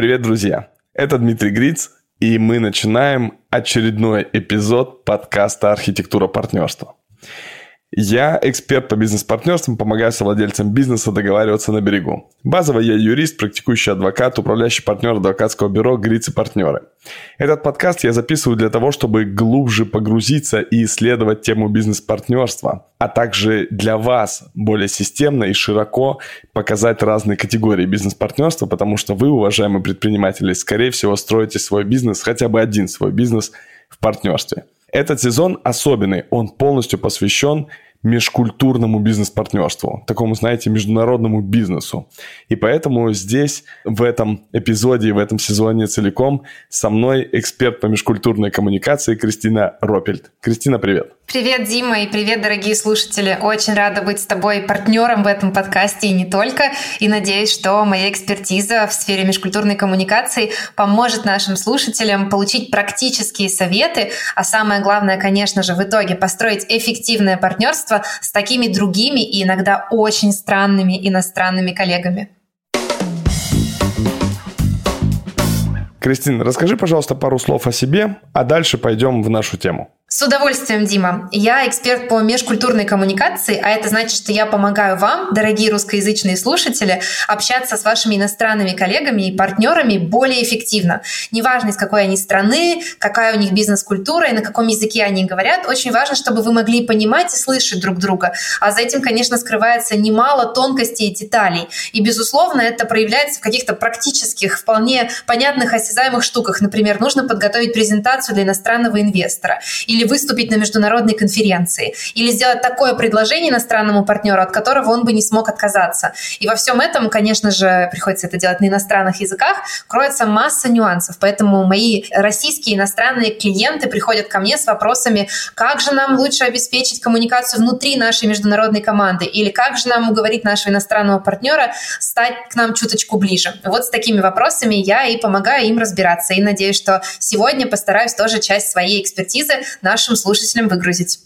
Привет, друзья! Это Дмитрий Гриц, и мы начинаем очередной эпизод подкаста «Архитектура партнерства». Я эксперт по бизнес-партнерствам, помогаю совладельцам бизнеса договариваться на берегу. Базово я юрист, практикующий адвокат, управляющий партнер адвокатского бюро «Гриц и партнеры». Этот подкаст я записываю для того, чтобы глубже погрузиться и исследовать тему бизнес-партнерства, а также для вас более системно и широко показать разные категории бизнес-партнерства, потому что вы, уважаемые предприниматели, скорее всего, строите свой бизнес, хотя бы один свой бизнес в партнерстве – этот сезон особенный, он полностью посвящен межкультурному бизнес-партнерству, такому, знаете, международному бизнесу. И поэтому здесь, в этом эпизоде, в этом сезоне целиком, со мной эксперт по межкультурной коммуникации Кристина Ропельд. Кристина, привет. Привет, Дима, и привет, дорогие слушатели. Очень рада быть с тобой партнером в этом подкасте и не только. И надеюсь, что моя экспертиза в сфере межкультурной коммуникации поможет нашим слушателям получить практические советы, а самое главное, конечно же, в итоге построить эффективное партнерство с такими другими и иногда очень странными иностранными коллегами. Кристина, расскажи, пожалуйста, пару слов о себе, а дальше пойдем в нашу тему. С удовольствием, Дима. Я эксперт по межкультурной коммуникации, а это значит, что я помогаю вам, дорогие русскоязычные слушатели, общаться с вашими иностранными коллегами и партнерами более эффективно. Неважно, из какой они страны, какая у них бизнес-культура и на каком языке они говорят, очень важно, чтобы вы могли понимать и слышать друг друга. А за этим, конечно, скрывается немало тонкостей и деталей. И, безусловно, это проявляется в каких-то практических, вполне понятных, осязаемых штуках. Например, нужно подготовить презентацию для иностранного инвестора или или выступить на международной конференции, или сделать такое предложение иностранному партнеру, от которого он бы не смог отказаться. И во всем этом, конечно же, приходится это делать на иностранных языках, кроется масса нюансов. Поэтому мои российские иностранные клиенты приходят ко мне с вопросами, как же нам лучше обеспечить коммуникацию внутри нашей международной команды, или как же нам уговорить нашего иностранного партнера стать к нам чуточку ближе. Вот с такими вопросами я и помогаю им разбираться. И надеюсь, что сегодня постараюсь тоже часть своей экспертизы на нашим слушателям выгрузить.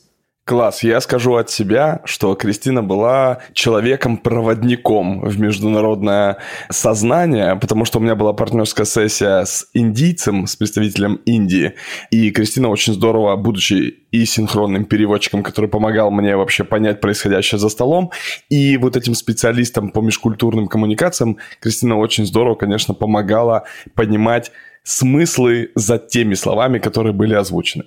Класс. Я скажу от себя, что Кристина была человеком-проводником в международное сознание, потому что у меня была партнерская сессия с индийцем, с представителем Индии. И Кристина очень здорово, будучи и синхронным переводчиком, который помогал мне вообще понять происходящее за столом, и вот этим специалистом по межкультурным коммуникациям, Кристина очень здорово, конечно, помогала понимать смыслы за теми словами, которые были озвучены.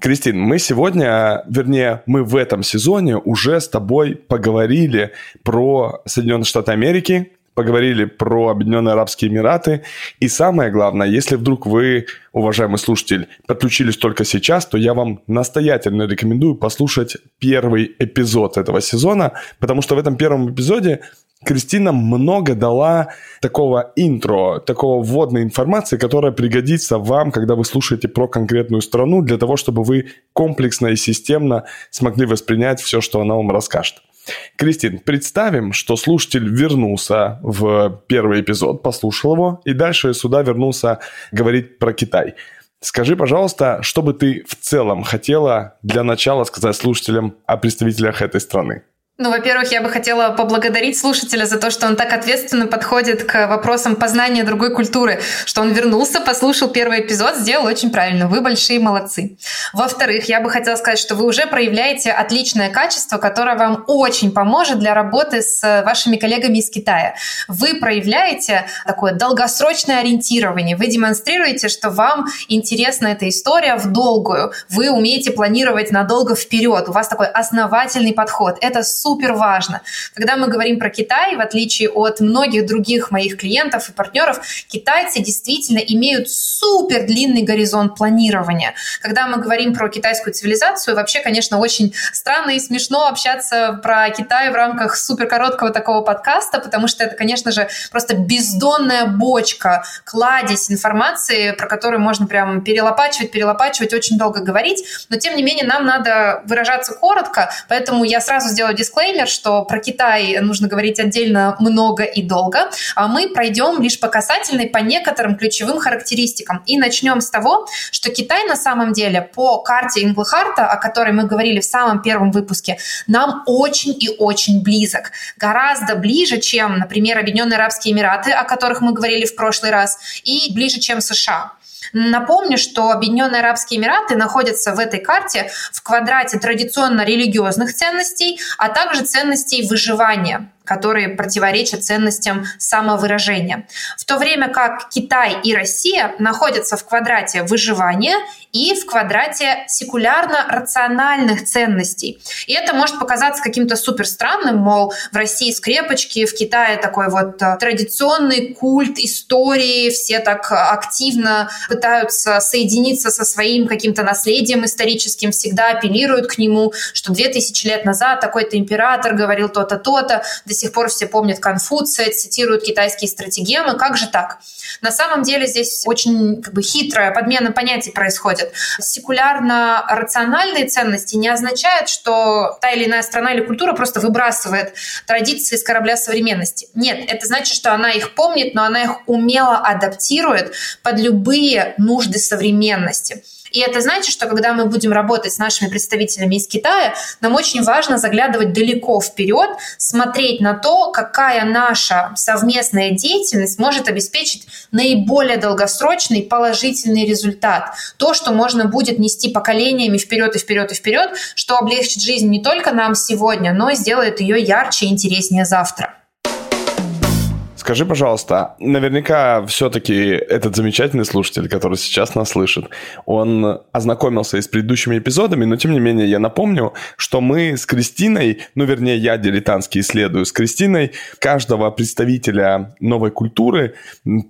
Кристин, мы сегодня, вернее, мы в этом сезоне уже с тобой поговорили про Соединенные Штаты Америки, поговорили про Объединенные Арабские Эмираты. И самое главное, если вдруг вы, уважаемый слушатель, подключились только сейчас, то я вам настоятельно рекомендую послушать первый эпизод этого сезона, потому что в этом первом эпизоде Кристина много дала такого интро, такого вводной информации, которая пригодится вам, когда вы слушаете про конкретную страну, для того, чтобы вы комплексно и системно смогли воспринять все, что она вам расскажет. Кристин, представим, что слушатель вернулся в первый эпизод, послушал его, и дальше сюда вернулся говорить про Китай. Скажи, пожалуйста, что бы ты в целом хотела для начала сказать слушателям о представителях этой страны? Ну, во-первых, я бы хотела поблагодарить слушателя за то, что он так ответственно подходит к вопросам познания другой культуры, что он вернулся, послушал первый эпизод, сделал очень правильно. Вы большие молодцы. Во-вторых, я бы хотела сказать, что вы уже проявляете отличное качество, которое вам очень поможет для работы с вашими коллегами из Китая. Вы проявляете такое долгосрочное ориентирование. Вы демонстрируете, что вам интересна эта история в долгую. Вы умеете планировать надолго вперед. У вас такой основательный подход. Это супер важно. Когда мы говорим про Китай, в отличие от многих других моих клиентов и партнеров, китайцы действительно имеют супер длинный горизонт планирования. Когда мы говорим про китайскую цивилизацию, вообще, конечно, очень странно и смешно общаться про Китай в рамках супер короткого такого подкаста, потому что это, конечно же, просто бездонная бочка, кладезь информации, про которую можно прям перелопачивать, перелопачивать, очень долго говорить, но тем не менее нам надо выражаться коротко, поэтому я сразу сделаю дисклеймер дисклеймер, что про Китай нужно говорить отдельно много и долго, а мы пройдем лишь по касательной по некоторым ключевым характеристикам. И начнем с того, что Китай на самом деле по карте Инглхарта, о которой мы говорили в самом первом выпуске, нам очень и очень близок. Гораздо ближе, чем, например, Объединенные Арабские Эмираты, о которых мы говорили в прошлый раз, и ближе, чем США. Напомню, что Объединенные Арабские Эмираты находятся в этой карте в квадрате традиционно религиозных ценностей, а также ценностей выживания которые противоречат ценностям самовыражения. В то время как Китай и Россия находятся в квадрате выживания и в квадрате секулярно-рациональных ценностей. И это может показаться каким-то супер странным, мол, в России скрепочки, в Китае такой вот э, традиционный культ истории, все так активно пытаются соединиться со своим каким-то наследием историческим, всегда апеллируют к нему, что 2000 лет назад такой-то император говорил то-то, то-то, до сих пор все помнят Конфуция, цитируют китайские стратегемы. Как же так? На самом деле здесь очень как бы, хитрая подмена понятий происходит. Секулярно-рациональные ценности не означают, что та или иная страна или культура просто выбрасывает традиции с корабля современности. Нет, это значит, что она их помнит, но она их умело адаптирует под любые нужды современности. И это значит, что когда мы будем работать с нашими представителями из Китая, нам очень важно заглядывать далеко вперед, смотреть на то, какая наша совместная деятельность может обеспечить наиболее долгосрочный положительный результат. То, что можно будет нести поколениями вперед и вперед и вперед, что облегчит жизнь не только нам сегодня, но и сделает ее ярче и интереснее завтра. Скажи, пожалуйста, наверняка все-таки этот замечательный слушатель, который сейчас нас слышит, он ознакомился и с предыдущими эпизодами, но тем не менее я напомню, что мы с Кристиной, ну вернее я дилетантски исследую с Кристиной каждого представителя новой культуры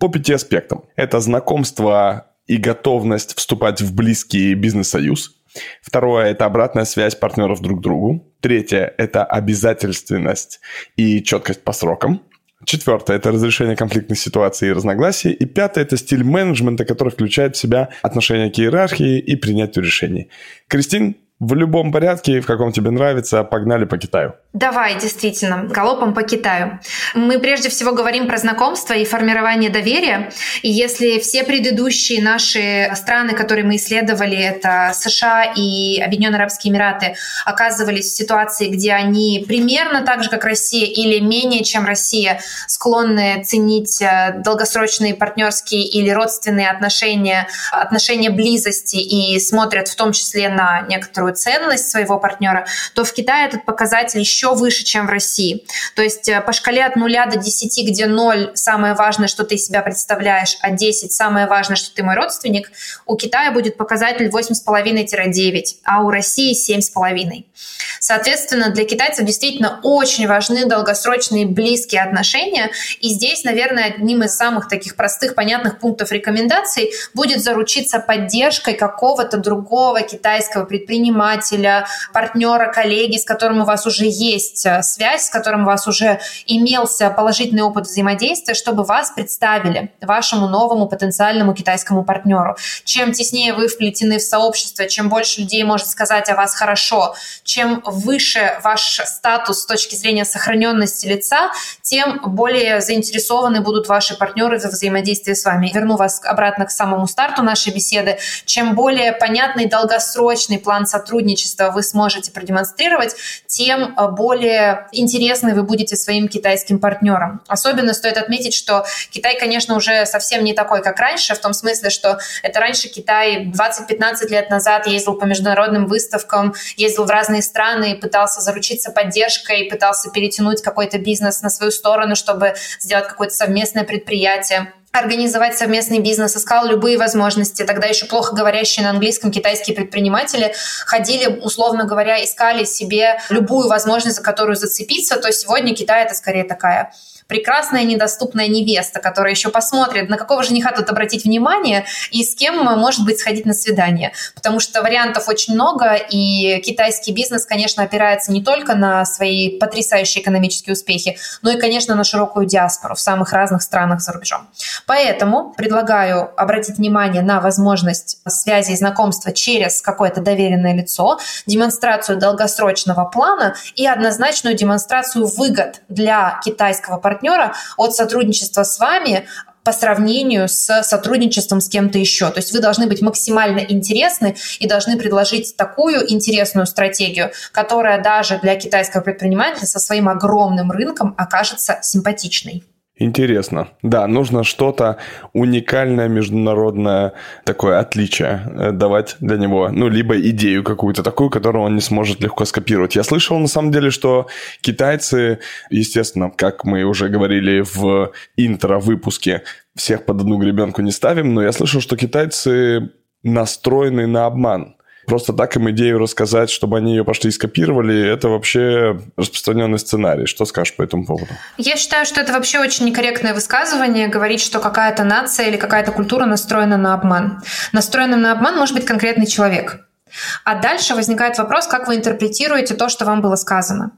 по пяти аспектам. Это знакомство и готовность вступать в близкий бизнес-союз. Второе – это обратная связь партнеров друг к другу. Третье – это обязательственность и четкость по срокам. Четвертое – это разрешение конфликтных ситуаций и разногласий. И пятое – это стиль менеджмента, который включает в себя отношение к иерархии и принятию решений. Кристин, в любом порядке, в каком тебе нравится, погнали по Китаю. Давай, действительно, галопом по Китаю. Мы прежде всего говорим про знакомство и формирование доверия. И если все предыдущие наши страны, которые мы исследовали, это США и Объединенные Арабские Эмираты, оказывались в ситуации, где они примерно так же, как Россия, или менее, чем Россия, склонны ценить э, долгосрочные партнерские или родственные отношения, отношения близости и смотрят в том числе на некоторую ценность своего партнера, то в Китае этот показатель еще еще выше, чем в России. То есть э, по шкале от 0 до 10, где 0 самое важное, что ты из себя представляешь, а 10 самое важное, что ты мой родственник, у Китая будет показатель 8,5-9, а у России 7,5. Соответственно, для китайцев действительно очень важны долгосрочные близкие отношения. И здесь, наверное, одним из самых таких простых, понятных пунктов рекомендаций будет заручиться поддержкой какого-то другого китайского предпринимателя, партнера, коллеги, с которым у вас уже есть э, связь, с которым у вас уже имелся положительный опыт взаимодействия, чтобы вас представили вашему новому потенциальному китайскому партнеру. Чем теснее вы вплетены в сообщество, чем больше людей может сказать о вас хорошо, чем выше ваш статус с точки зрения сохраненности лица, тем более заинтересованы будут ваши партнеры в взаимодействии с вами. Верну вас обратно к самому старту нашей беседы. Чем более понятный долгосрочный план сотрудничества вы сможете продемонстрировать, тем более интересны вы будете своим китайским партнерам. Особенно стоит отметить, что Китай, конечно, уже совсем не такой, как раньше, в том смысле, что это раньше Китай 20-15 лет назад ездил по международным выставкам, ездил в разные страны, пытался заручиться поддержкой, пытался перетянуть какой-то бизнес на свою сторону, чтобы сделать какое-то совместное предприятие организовать совместный бизнес, искал любые возможности. Тогда еще плохо говорящие на английском китайские предприниматели ходили, условно говоря, искали себе любую возможность, за которую зацепиться. То сегодня Китай это скорее такая прекрасная недоступная невеста, которая еще посмотрит, на какого жениха тут обратить внимание и с кем, может быть, сходить на свидание. Потому что вариантов очень много, и китайский бизнес, конечно, опирается не только на свои потрясающие экономические успехи, но и, конечно, на широкую диаспору в самых разных странах за рубежом. Поэтому предлагаю обратить внимание на возможность связи и знакомства через какое-то доверенное лицо, демонстрацию долгосрочного плана и однозначную демонстрацию выгод для китайского партнера от сотрудничества с вами по сравнению с сотрудничеством с кем-то еще. То есть вы должны быть максимально интересны и должны предложить такую интересную стратегию, которая даже для китайского предпринимателя со своим огромным рынком окажется симпатичной. Интересно. Да, нужно что-то уникальное, международное такое отличие э, давать для него. Ну, либо идею какую-то такую, которую он не сможет легко скопировать. Я слышал, на самом деле, что китайцы, естественно, как мы уже говорили в интро-выпуске, всех под одну гребенку не ставим, но я слышал, что китайцы настроены на обман просто так им идею рассказать, чтобы они ее пошли и скопировали, это вообще распространенный сценарий. Что скажешь по этому поводу? Я считаю, что это вообще очень некорректное высказывание, говорить, что какая-то нация или какая-то культура настроена на обман. Настроенным на обман может быть конкретный человек. А дальше возникает вопрос, как вы интерпретируете то, что вам было сказано.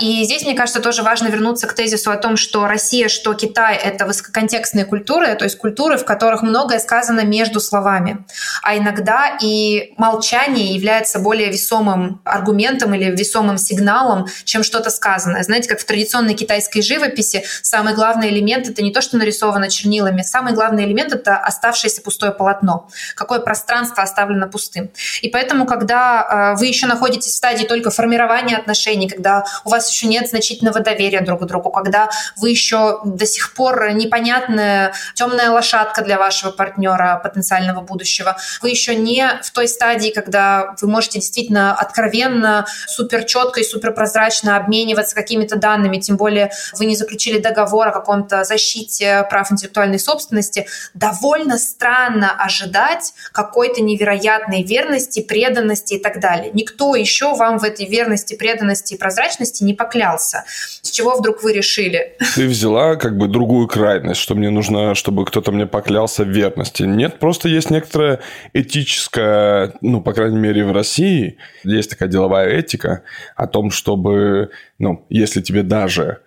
И здесь, мне кажется, тоже важно вернуться к тезису о том, что Россия, что Китай — это высококонтекстные культуры, то есть культуры, в которых многое сказано между словами. А иногда и молчание является более весомым аргументом или весомым сигналом, чем что-то сказанное. Знаете, как в традиционной китайской живописи самый главный элемент — это не то, что нарисовано чернилами, самый главный элемент — это оставшееся пустое полотно, какое пространство оставлено пустым. И поэтому, когда э, вы еще находитесь в стадии только формирования отношений, когда у вас еще нет значительного доверия друг к другу, когда вы еще до сих пор непонятная темная лошадка для вашего партнера потенциального будущего, вы еще не в той стадии, когда вы можете действительно откровенно, супер четко и супер прозрачно обмениваться какими-то данными, тем более вы не заключили договор о каком-то защите прав интеллектуальной собственности, довольно странно ожидать какой-то невероятной верности, преданности и так далее. Никто еще вам в этой верности, преданности и прозрачности личности не поклялся. С чего вдруг вы решили? Ты взяла как бы другую крайность, что мне нужно, чтобы кто-то мне поклялся в верности. Нет, просто есть некоторая этическая, ну, по крайней мере, в России есть такая деловая этика о том, чтобы, ну, если тебе даже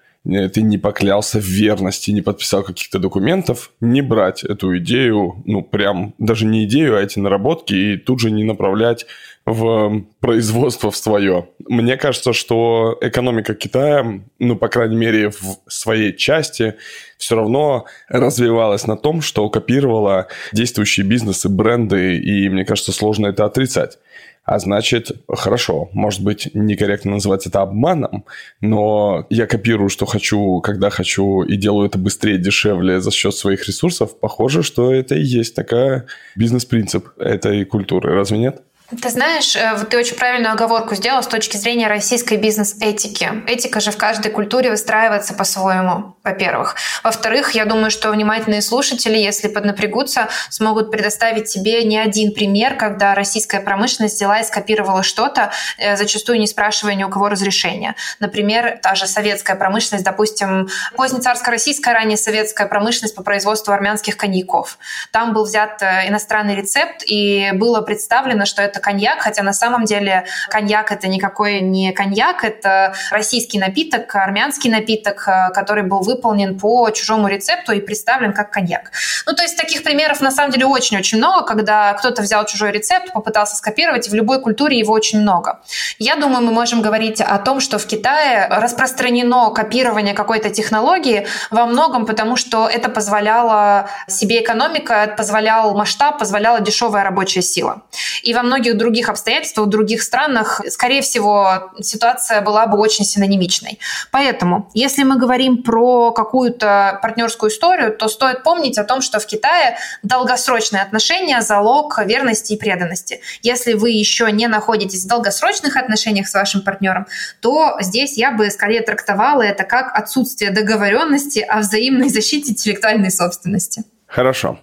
ты не поклялся в верности, не подписал каких-то документов, не брать эту идею, ну, прям даже не идею, а эти наработки, и тут же не направлять в производство в свое. Мне кажется, что экономика Китая, ну, по крайней мере, в своей части, все равно развивалась на том, что копировала действующие бизнесы, бренды, и мне кажется, сложно это отрицать. А значит, хорошо, может быть, некорректно называть это обманом, но я копирую, что хочу, когда хочу, и делаю это быстрее, дешевле за счет своих ресурсов. Похоже, что это и есть такая бизнес-принцип этой культуры. Разве нет? Ты знаешь, э, вот ты очень правильную оговорку сделал с точки зрения российской бизнес-этики. Этика же в каждой культуре выстраивается по-своему, во-первых. Во-вторых, я думаю, что внимательные слушатели, если поднапрягутся, смогут предоставить тебе не один пример, когда российская промышленность взяла и скопировала что-то, э, зачастую не спрашивая ни у кого разрешения. Например, та же советская промышленность, допустим, позднецарско-российская, ранее советская промышленность по производству армянских коньяков. Там был взят э, иностранный рецепт, и было представлено, что это это коньяк, хотя на самом деле коньяк это никакой не коньяк, это российский напиток, армянский напиток, э, который был выполнен по чужому рецепту и представлен как коньяк. Ну, то есть таких примеров на самом деле очень-очень много, когда кто-то взял чужой рецепт, попытался скопировать, и в любой культуре его очень много. Я думаю, мы можем говорить о том, что в Китае распространено копирование какой-то технологии во многом потому, что это позволяло себе экономика, позволял масштаб, позволяла дешевая рабочая сила. И во многих многих других обстоятельствах, в других странах, скорее всего, ситуация была бы очень синонимичной. Поэтому, если мы говорим про какую-то партнерскую историю, то стоит помнить о том, что в Китае долгосрочные отношения – залог верности и преданности. Если вы еще не находитесь в долгосрочных отношениях с вашим партнером, то здесь я бы скорее трактовала это как отсутствие договоренности о взаимной защите интеллектуальной собственности. Хорошо.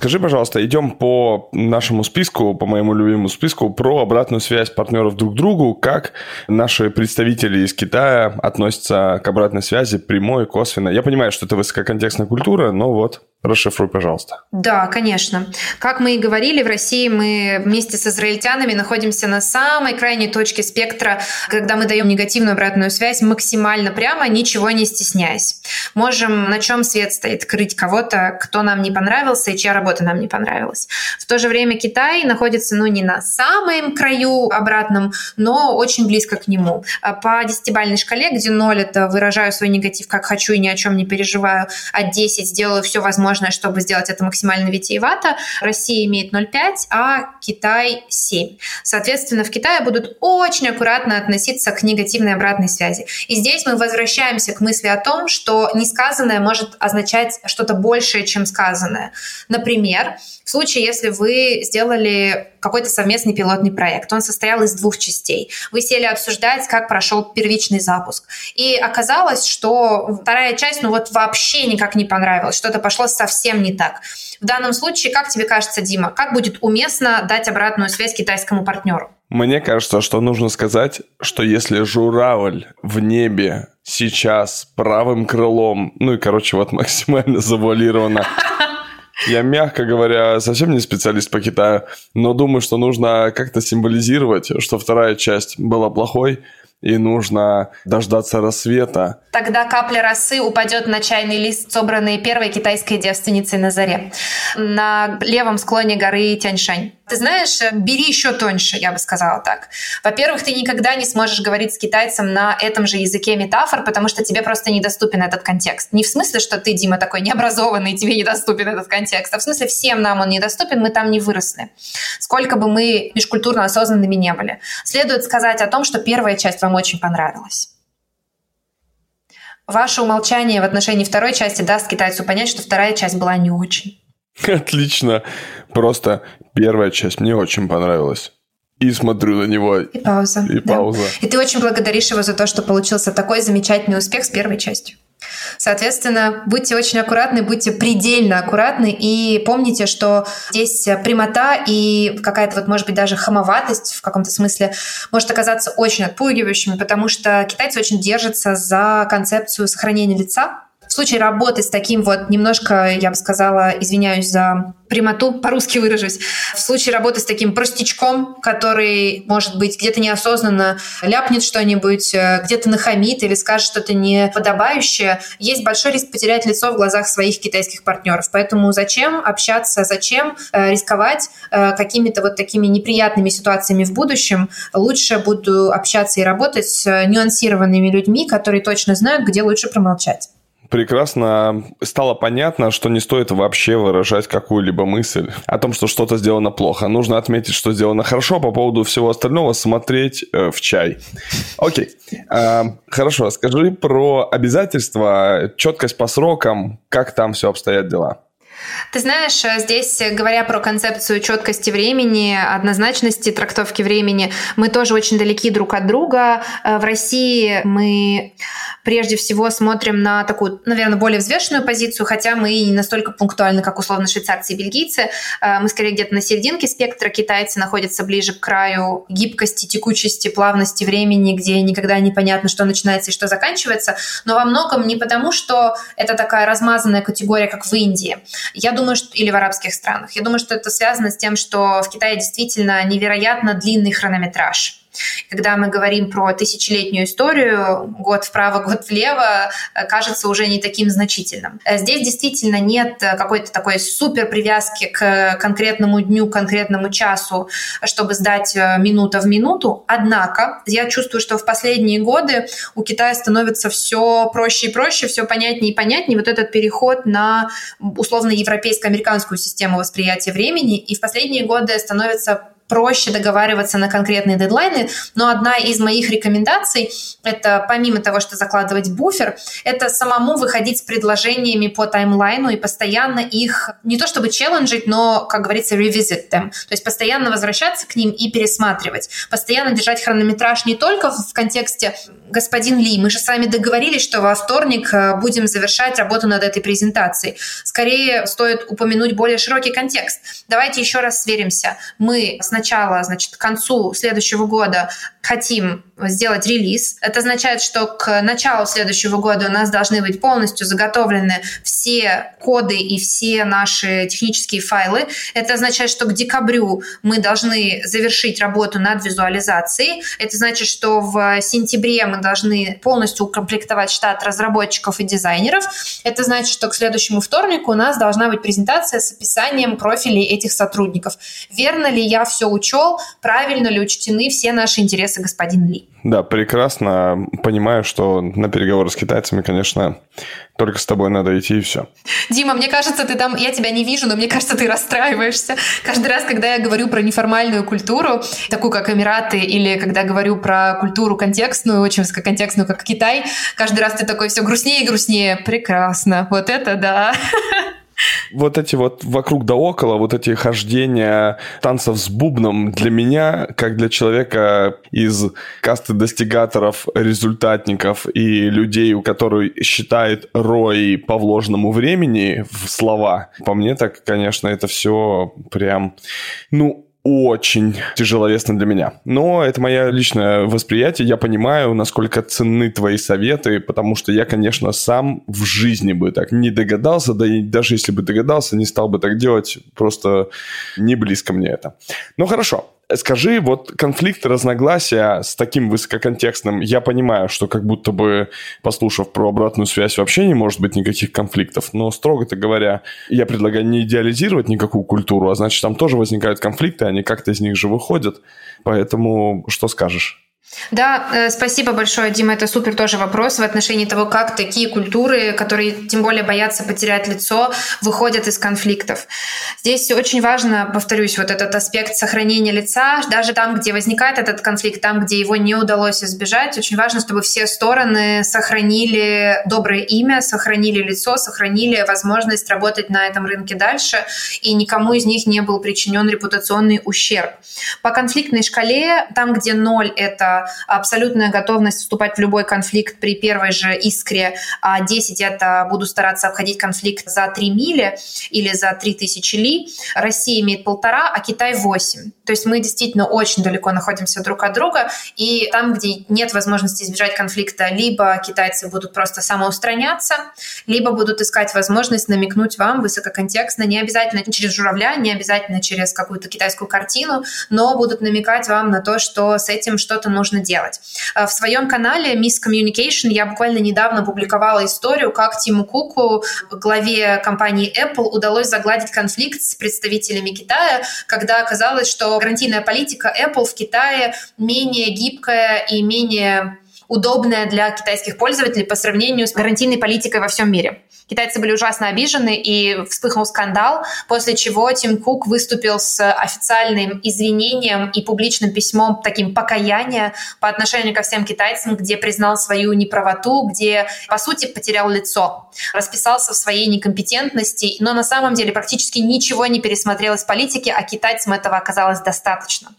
Скажи, пожалуйста, идем по нашему списку, по моему любимому списку, про обратную связь партнеров друг к другу, как наши представители из Китая относятся к обратной связи прямой, косвенно. Я понимаю, что это высококонтекстная культура, но вот Расшифруй, пожалуйста. Да, конечно. Как мы и говорили, в России мы вместе с израильтянами находимся на самой крайней точке спектра, когда мы даем негативную обратную связь максимально прямо, ничего не стесняясь. Можем на чем свет стоит крыть кого-то, кто нам не понравился и чья работа нам не понравилась. В то же время Китай находится, ну, не на самом краю обратном, но очень близко к нему. По десятибальной шкале, где 0 – это выражаю свой негатив как хочу и ни о чем не переживаю, а 10 – сделаю все возможное возможное, чтобы сделать это максимально витиевато. Россия имеет 0,5, а Китай 7. Соответственно, в Китае будут очень аккуратно относиться к негативной обратной связи. И здесь мы возвращаемся к мысли о том, что несказанное может означать что-то большее, чем сказанное. Например, в случае, если вы сделали какой-то совместный пилотный проект, он состоял из двух частей. Вы сели обсуждать, как прошел первичный запуск. И оказалось, что вторая часть, ну вот вообще никак не понравилась, что-то пошло совсем не так. В данном случае, как тебе кажется, Дима, как будет уместно дать обратную связь китайскому партнеру? Мне кажется, что нужно сказать, что если журавль в небе сейчас правым крылом, ну и, короче, вот максимально завуалировано Я, мягко говоря, совсем не специалист по Китаю, но думаю, что нужно как-то символизировать, что вторая часть была плохой, и нужно дождаться рассвета. Тогда капля росы упадет на чайный лист, собранный первой китайской девственницей на заре, на левом склоне горы Тяньшань. Ты знаешь, бери еще тоньше, я бы сказала так. Во-первых, ты никогда не сможешь говорить с китайцем на этом же языке метафор, потому что тебе просто недоступен этот контекст. Не в смысле, что ты, Дима, такой необразованный, тебе недоступен этот контекст, а в смысле всем нам он недоступен, мы там не выросли. Сколько бы мы межкультурно осознанными не были. Следует сказать о том, что первая часть вам очень понравилась. Ваше умолчание в отношении второй части даст китайцу понять, что вторая часть была не очень. Отлично. Просто первая часть мне очень понравилась. И смотрю на него. И пауза. И да. пауза. И ты очень благодаришь его за то, что получился такой замечательный успех с первой частью. Соответственно, будьте очень аккуратны, будьте предельно аккуратны и помните, что здесь прямота и какая-то вот, может быть, даже хамоватость в каком-то смысле может оказаться очень отпугивающими, потому что китайцы очень держатся за концепцию сохранения лица, в случае работы с таким вот немножко, я бы сказала, извиняюсь за прямоту, по-русски выражусь, в случае работы с таким простячком, который, может быть, где-то неосознанно ляпнет что-нибудь, э, где-то нахамит или скажет что-то неподобающее, есть большой риск потерять лицо в глазах своих китайских партнеров. Поэтому зачем общаться, зачем э, рисковать э, какими-то вот такими неприятными ситуациями в будущем? Лучше буду общаться и работать с нюансированными людьми, которые точно знают, где лучше промолчать прекрасно стало понятно, что не стоит вообще выражать какую-либо мысль о том, что что-то сделано плохо. Нужно отметить, что сделано хорошо, по поводу всего остального смотреть э, в чай. Окей. Э, хорошо, скажи про обязательства, четкость по срокам, как там все обстоят дела. Ты знаешь, э, здесь, э, говоря про концепцию четкости времени, однозначности трактовки времени, мы тоже очень далеки друг от друга. Э, в России мы прежде всего смотрим на такую, наверное, более взвешенную позицию, хотя мы не настолько пунктуальны, как условно швейцарцы и бельгийцы. Мы скорее где-то на серединке спектра. Китайцы находятся ближе к краю гибкости, текучести, плавности времени, где никогда непонятно, что начинается и что заканчивается. Но во многом не потому, что это такая размазанная категория, как в Индии. Я думаю, что или в арабских странах. Я думаю, что это связано с тем, что в Китае действительно невероятно длинный хронометраж. Когда мы говорим про тысячелетнюю историю, год вправо, год влево, э, кажется уже не таким значительным. Э, здесь действительно нет э, какой-то такой супер привязки к конкретному дню, конкретному часу, чтобы сдать минута в минуту. Однако я чувствую, что в последние годы у Китая становится все проще и проще, все понятнее и понятнее. Вот этот переход на условно европейско-американскую систему восприятия времени. И в последние годы становится проще договариваться на конкретные дедлайны, но одна из моих рекомендаций – это помимо того, что закладывать буфер, это самому выходить с предложениями по таймлайну и постоянно их не то чтобы челленджить, но, как говорится, revisit them, то есть постоянно возвращаться к ним и пересматривать, постоянно держать хронометраж не только в контексте «господин Ли, мы же с вами договорились, что во вторник э, будем завершать работу над этой презентацией». Скорее стоит упомянуть более широкий контекст. Давайте еще раз сверимся. Мы сначала, значит, к концу следующего года хотим сделать релиз. Это означает, что к началу следующего года у нас должны быть полностью заготовлены все коды и все наши технические файлы. Это означает, что к декабрю мы должны завершить работу над визуализацией. Это значит, что в сентябре мы должны полностью укомплектовать штат разработчиков и дизайнеров. Это значит, что к следующему вторнику у нас должна быть презентация с описанием профилей этих сотрудников. Верно ли я все учел? Правильно ли учтены все наши интересы, господин Ли? Да, прекрасно. Понимаю, что на переговоры с китайцами, конечно, только с тобой надо идти и все. Дима, мне кажется, ты там, я тебя не вижу, но мне кажется, ты расстраиваешься. Каждый раз, когда я говорю про неформальную культуру, такую как Эмираты, или когда говорю про культуру контекстную, очень высококонтекстную, как Китай, каждый раз ты такой все грустнее и грустнее. Прекрасно. Вот это да. Вот эти вот вокруг да около, вот эти хождения танцев с бубном для меня, как для человека из касты достигаторов, результатников и людей, у которых считает рой по вложенному времени в слова, по мне так, конечно, это все прям, ну, очень тяжеловесно для меня. Но это мое личное восприятие. Я понимаю, насколько ценны твои советы, потому что я, конечно, сам в жизни бы так не догадался, да и даже если бы догадался, не стал бы так делать. Просто не близко мне это. Ну хорошо, скажи, вот конфликт, разногласия с таким высококонтекстным, я понимаю, что как будто бы, послушав про обратную связь, вообще не может быть никаких конфликтов, но строго-то говоря, я предлагаю не идеализировать никакую культуру, а значит, там тоже возникают конфликты, они как-то из них же выходят, поэтому что скажешь? Да, э, спасибо большое, Дима. Это супер тоже вопрос в отношении того, как такие культуры, которые тем более боятся потерять лицо, выходят из конфликтов. Здесь очень важно, повторюсь, вот этот аспект сохранения лица, даже там, где возникает этот конфликт, там, где его не удалось избежать, очень важно, чтобы все стороны сохранили доброе имя, сохранили лицо, сохранили возможность работать на этом рынке дальше, и никому из них не был причинен репутационный ущерб. По конфликтной шкале, там, где ноль — это абсолютная готовность вступать в любой конфликт при первой же искре, а 10 это буду стараться обходить конфликт за 3 мили или за 3000 ли. Россия имеет полтора, а Китай 8. То есть мы действительно очень далеко находимся друг от друга, и там, где нет возможности избежать конфликта, либо китайцы будут просто самоустраняться, либо будут искать возможность намекнуть вам высококонтекстно, не обязательно через журавля, не обязательно через какую-то китайскую картину, но будут намекать вам на то, что с этим что-то нужно делать. Э, в своем канале Miss Communication я буквально недавно публиковала историю, как Тиму Куку, главе компании Apple, удалось загладить конфликт с представителями Китая, когда оказалось, что гарантийная политика Apple в Китае менее гибкая и менее удобная для китайских пользователей по сравнению с гарантийной политикой во всем мире. Китайцы были ужасно обижены, и вспыхнул скандал, после чего Тим Кук выступил с официальным извинением и публичным письмом, таким покаяния по отношению ко всем китайцам, где признал свою неправоту, где, по сути, потерял лицо, расписался в своей некомпетентности, но на самом деле практически ничего не пересмотрел из политики, а китайцам этого оказалось достаточно.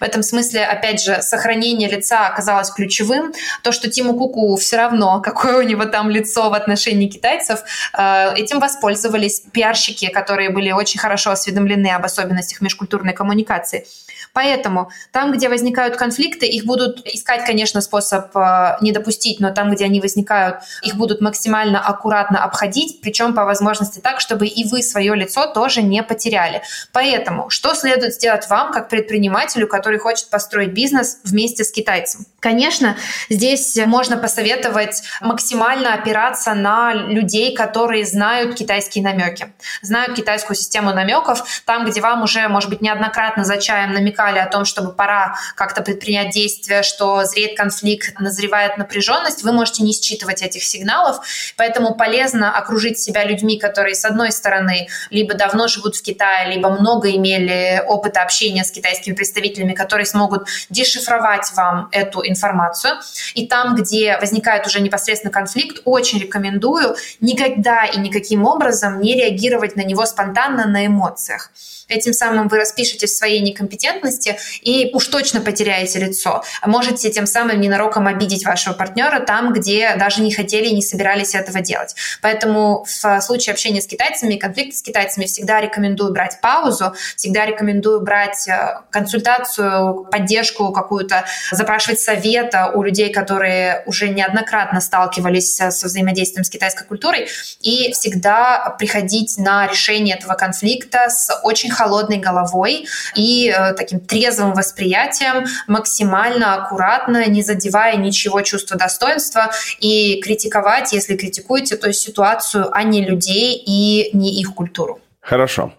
В этом смысле, опять же, сохранение лица оказалось ключевым. То, что Тиму Куку все равно, какое у него там лицо в отношении китайцев, Э, этим воспользовались пиарщики, которые были очень хорошо осведомлены об особенностях межкультурной коммуникации. Поэтому там, где возникают конфликты, их будут искать, конечно, способ э, не допустить, но там, где они возникают, их будут максимально аккуратно обходить, причем по возможности так, чтобы и вы свое лицо тоже не потеряли. Поэтому что следует сделать вам, как предпринимателю, который хочет построить бизнес вместе с китайцем? Конечно, здесь можно посоветовать максимально опираться на людей, которые знают китайские намеки, знают китайскую систему намеков, там, где вам уже, может быть, неоднократно за чаем намекали о том, чтобы пора как-то предпринять действия, что зреет конфликт, назревает напряженность, вы можете не считывать этих сигналов, поэтому полезно окружить себя людьми, которые, с одной стороны, либо давно живут в Китае, либо много имели опыта общения с китайскими представителями, которые смогут дешифровать вам эту информацию. И там, где возникает уже непосредственно конфликт, очень рекомендую никогда и никаким образом не реагировать на него спонтанно на эмоциях. Этим самым вы распишетесь в своей некомпетентности и уж точно потеряете лицо. Можете тем самым ненароком обидеть вашего партнера там, где даже не хотели и не собирались этого делать. Поэтому в случае общения с китайцами и конфликта с китайцами всегда рекомендую брать паузу, всегда рекомендую брать э, консультацию, поддержку какую-то, запрашивать совета у людей, которые уже неоднократно сталкивались со взаимодействием с китайской культурой, и всегда приходить на решение этого конфликта с очень холодной головой и э, трезвым восприятием, максимально аккуратно, не задевая ничего чувства достоинства и критиковать, если критикуете, то есть ситуацию, а не людей и не их культуру. Хорошо.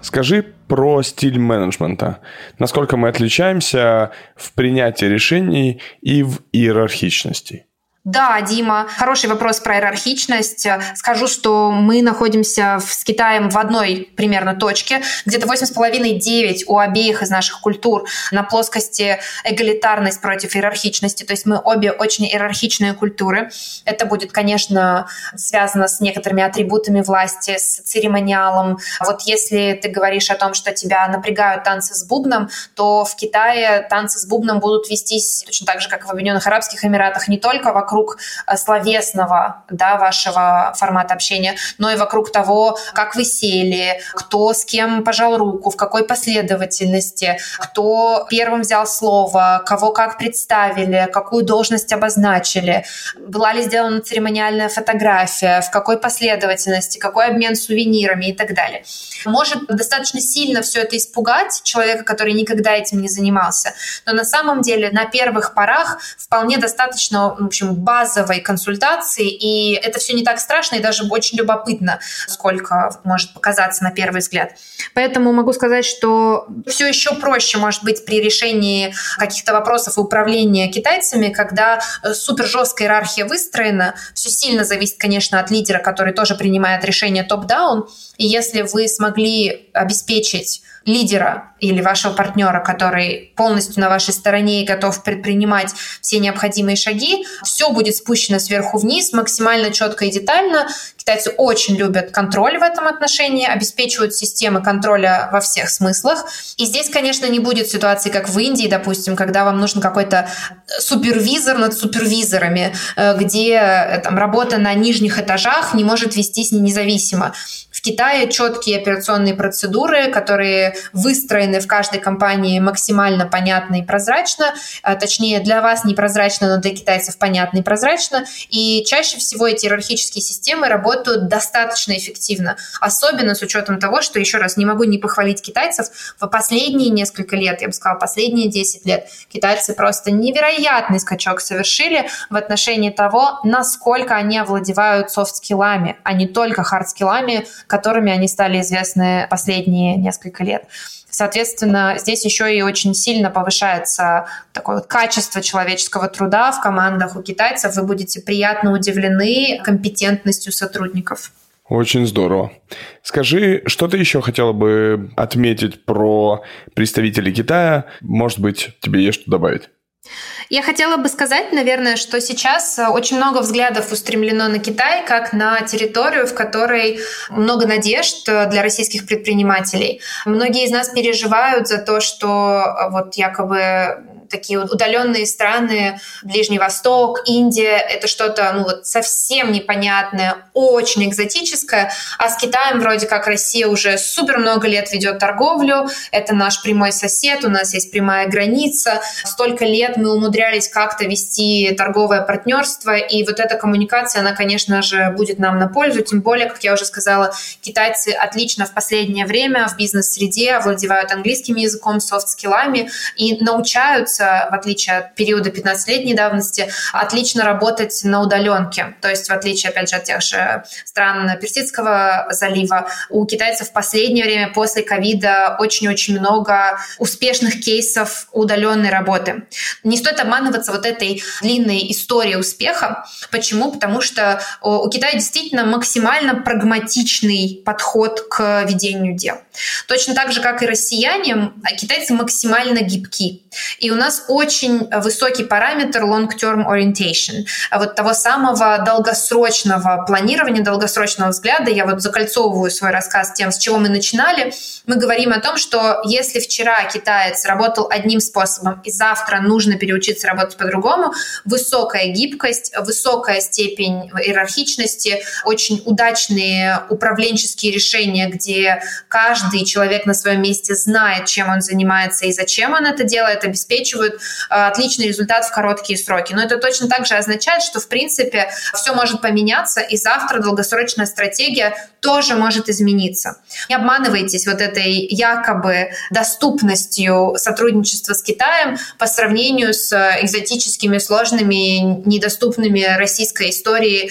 Скажи про стиль менеджмента. Насколько мы отличаемся в принятии решений и в иерархичности? Да, Дима, хороший вопрос про иерархичность. Скажу, что мы находимся с Китаем в одной примерно точке, где-то 8,5-9 у обеих из наших культур на плоскости эгалитарность против иерархичности. То есть мы обе очень иерархичные культуры. Это будет, конечно, связано с некоторыми атрибутами власти, с церемониалом. Вот если ты говоришь о том, что тебя напрягают танцы с бубном, то в Китае танцы с бубном будут вестись точно так же, как в Объединенных Арабских Эмиратах, не только вокруг вокруг э, словесного да, вашего формата общения, но и вокруг того, как вы сели, кто с кем пожал руку, в какой последовательности, кто первым взял слово, кого как представили, какую должность обозначили, была ли сделана церемониальная фотография, в какой последовательности, какой обмен сувенирами и так далее. Может достаточно сильно все это испугать человека, который никогда этим не занимался, но на самом деле на первых порах вполне достаточно, в общем, базовой консультации, и это все не так страшно и даже очень любопытно, сколько может показаться на первый взгляд. Поэтому могу сказать, что все еще проще может быть при решении каких-то вопросов управления китайцами, когда э, супер жесткая иерархия выстроена. Все сильно зависит, конечно, от лидера, который тоже принимает решение топ-даун. И если вы смогли обеспечить лидера или вашего партнера, который полностью на вашей стороне и готов предпринимать все необходимые шаги, все будет спущено сверху вниз, максимально четко и детально. Китайцы очень любят контроль в этом отношении, обеспечивают системы контроля во всех смыслах. И здесь, конечно, не будет ситуации, как в Индии, допустим, когда вам нужен какой-то супервизор над супервизорами, э, где э, там, работа на нижних этажах не может вестись независимо. Китае четкие операционные процедуры, которые выстроены в каждой компании максимально понятно и прозрачно. А, точнее, для вас непрозрачно, но для китайцев понятно и прозрачно. И чаще всего эти иерархические системы работают достаточно эффективно. Особенно с учетом того, что, еще раз, не могу не похвалить китайцев, в последние несколько лет, я бы сказала, последние 10 лет, китайцы просто невероятный скачок совершили в отношении того, насколько они овладевают софт-скиллами, а не только хард-скиллами, которыми они стали известны последние несколько лет. Соответственно, здесь еще и очень сильно повышается такое вот качество человеческого труда в командах у китайцев. Вы будете приятно удивлены компетентностью сотрудников. Очень здорово. Скажи, что ты еще хотела бы отметить про представителей Китая? Может быть, тебе есть что добавить? Я хотела бы сказать, наверное, что сейчас э, очень много взглядов устремлено на Китай как на территорию, в которой много надежд э, для российских предпринимателей. Многие из нас переживают за то, что э, вот якобы такие удаленные страны, Ближний Восток, Индия, это что-то ну, вот совсем непонятное, очень экзотическое, а с Китаем вроде как Россия уже супер много лет ведет торговлю, это наш прямой сосед, у нас есть прямая граница, столько лет мы умудрялись как-то вести торговое партнерство, и вот эта коммуникация, она, конечно же, будет нам на пользу, тем более, как я уже сказала, китайцы отлично в последнее время в бизнес-среде овладевают английским языком, софт-скиллами и научаются научиться, в отличие от периода 15-летней давности, отлично работать на удаленке. То есть, в отличие, опять же, от тех же стран Персидского залива, у китайцев в последнее время после ковида очень-очень много успешных кейсов удаленной работы. Не стоит обманываться вот этой длинной историей успеха. Почему? Потому что у Китая действительно максимально прагматичный подход к ведению дел. Точно так же, как и россияне, китайцы максимально гибки. И у нас очень высокий параметр long-term orientation, вот того самого долгосрочного планирования, долгосрочного взгляда. Я вот закольцовываю свой рассказ тем, с чего мы начинали. Мы говорим о том, что если вчера китаец работал одним способом, и завтра нужно переучиться работать по-другому, высокая гибкость, высокая степень иерархичности, очень удачные управленческие решения, где каждый человек на своем месте знает, чем он занимается и зачем он это делает, обеспечивают э, отличный результат в короткие сроки. Но это точно так же означает, что, в принципе, все может поменяться, и завтра долгосрочная стратегия тоже может измениться. Не обманывайтесь вот этой якобы доступностью сотрудничества с Китаем по сравнению с экзотическими, сложными, недоступными российской историей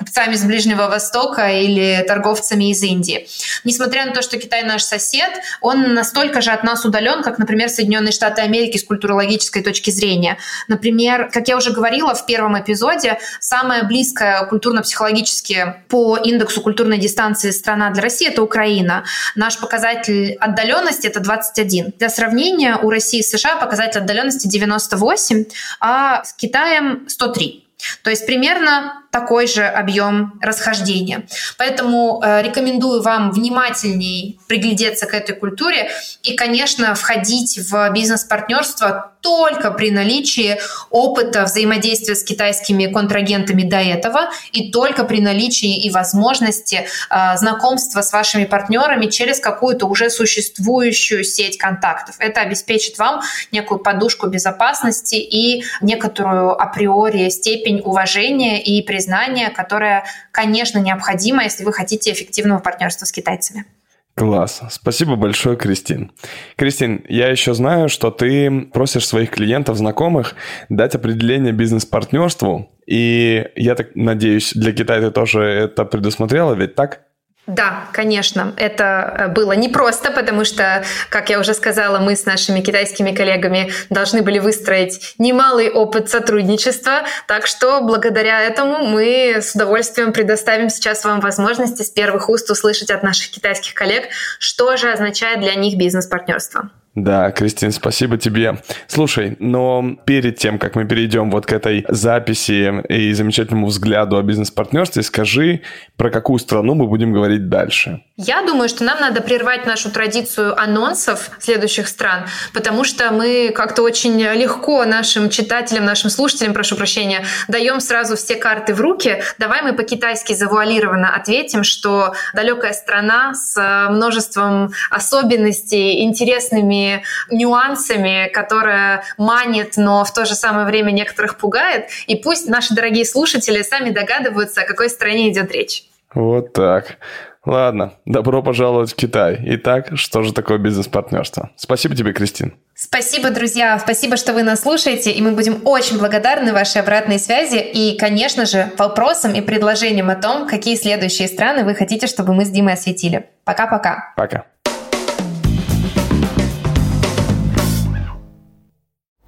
купцами с Ближнего Востока или торговцами из Индии. Несмотря на то, что Китай наш сосед, он настолько же от нас удален, как, например, Соединенные Штаты Америки с культурологической точки зрения. Например, как я уже говорила в первом эпизоде, самая близкая культурно-психологически по индексу культурной дистанции страна для России – это Украина. Наш показатель отдаленности – это 21. Для сравнения, у России и США показатель отдаленности 98, а с Китаем 103. То есть примерно такой же объем расхождения. Поэтому э, рекомендую вам внимательней приглядеться к этой культуре и, конечно, входить в бизнес-партнерство только при наличии опыта взаимодействия с китайскими контрагентами до этого и только при наличии и возможности э, знакомства с вашими партнерами через какую-то уже существующую сеть контактов. Это обеспечит вам некую подушку безопасности и некоторую априори степень уважения и признания которое, конечно, необходимо, если вы хотите эффективного партнерства с китайцами. Класс. Спасибо большое, Кристин. Кристин, я еще знаю, что ты просишь своих клиентов, знакомых дать определение бизнес-партнерству. И я так надеюсь, для Китая ты тоже это предусмотрела, ведь так? Да, конечно, это э, было непросто, потому что, как я уже сказала, мы с нашими китайскими коллегами должны были выстроить немалый опыт сотрудничества, так что благодаря этому мы с удовольствием предоставим сейчас вам возможности с первых уст услышать от наших китайских коллег, что же означает для них бизнес-партнерство. Да, Кристин, спасибо тебе. Слушай, но перед тем, как мы перейдем вот к этой записи и замечательному взгляду о бизнес-партнерстве, скажи, про какую страну мы будем говорить дальше. Я думаю, что нам надо прервать нашу традицию анонсов следующих стран, потому что мы как-то очень легко нашим читателям, нашим слушателям, прошу прощения, даем сразу все карты в руки. Давай мы по-китайски завуалированно ответим, что далекая страна с множеством особенностей, интересными нюансами, которая манит, но в то же самое время некоторых пугает. И пусть наши дорогие слушатели сами догадываются, о какой стране идет речь. Вот так. Ладно, добро пожаловать в Китай. Итак, что же такое бизнес-партнерство? Спасибо тебе, Кристин. Спасибо, друзья. Спасибо, что вы нас слушаете, и мы будем очень благодарны вашей обратной связи и, конечно же, вопросам и предложениям о том, какие следующие страны вы хотите, чтобы мы с Димой осветили. Пока-пока. Пока.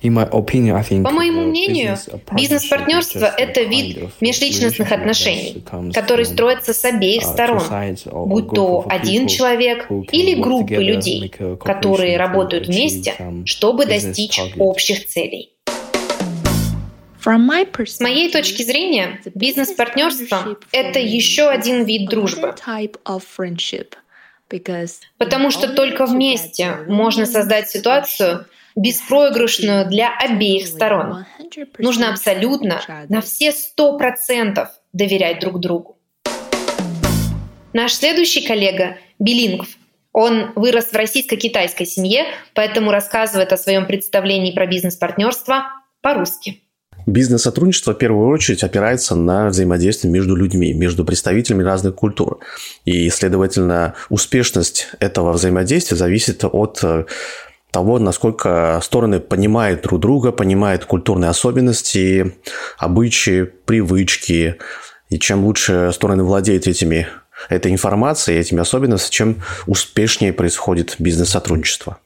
По моему мнению, бизнес-партнерство – это вид межличностных отношений, который строится с обеих сторон, будь то один человек или группы людей, которые работают вместе, чтобы достичь общих целей. С моей точки зрения, бизнес-партнерство — это еще один вид дружбы. Потому что только вместе можно создать ситуацию, беспроигрышную для обеих сторон. Нужно абсолютно на все сто процентов доверять друг другу. Наш следующий коллега — Билингв. Он вырос в российско-китайской семье, поэтому рассказывает о своем представлении про бизнес-партнерство по-русски. Бизнес-сотрудничество в первую очередь опирается на взаимодействие между людьми, между представителями разных культур. И, следовательно, успешность этого взаимодействия зависит от того, насколько стороны понимают друг друга, понимают культурные особенности, обычаи, привычки. И чем лучше стороны владеют этими, этой информацией, этими особенностями, чем успешнее происходит бизнес-сотрудничество.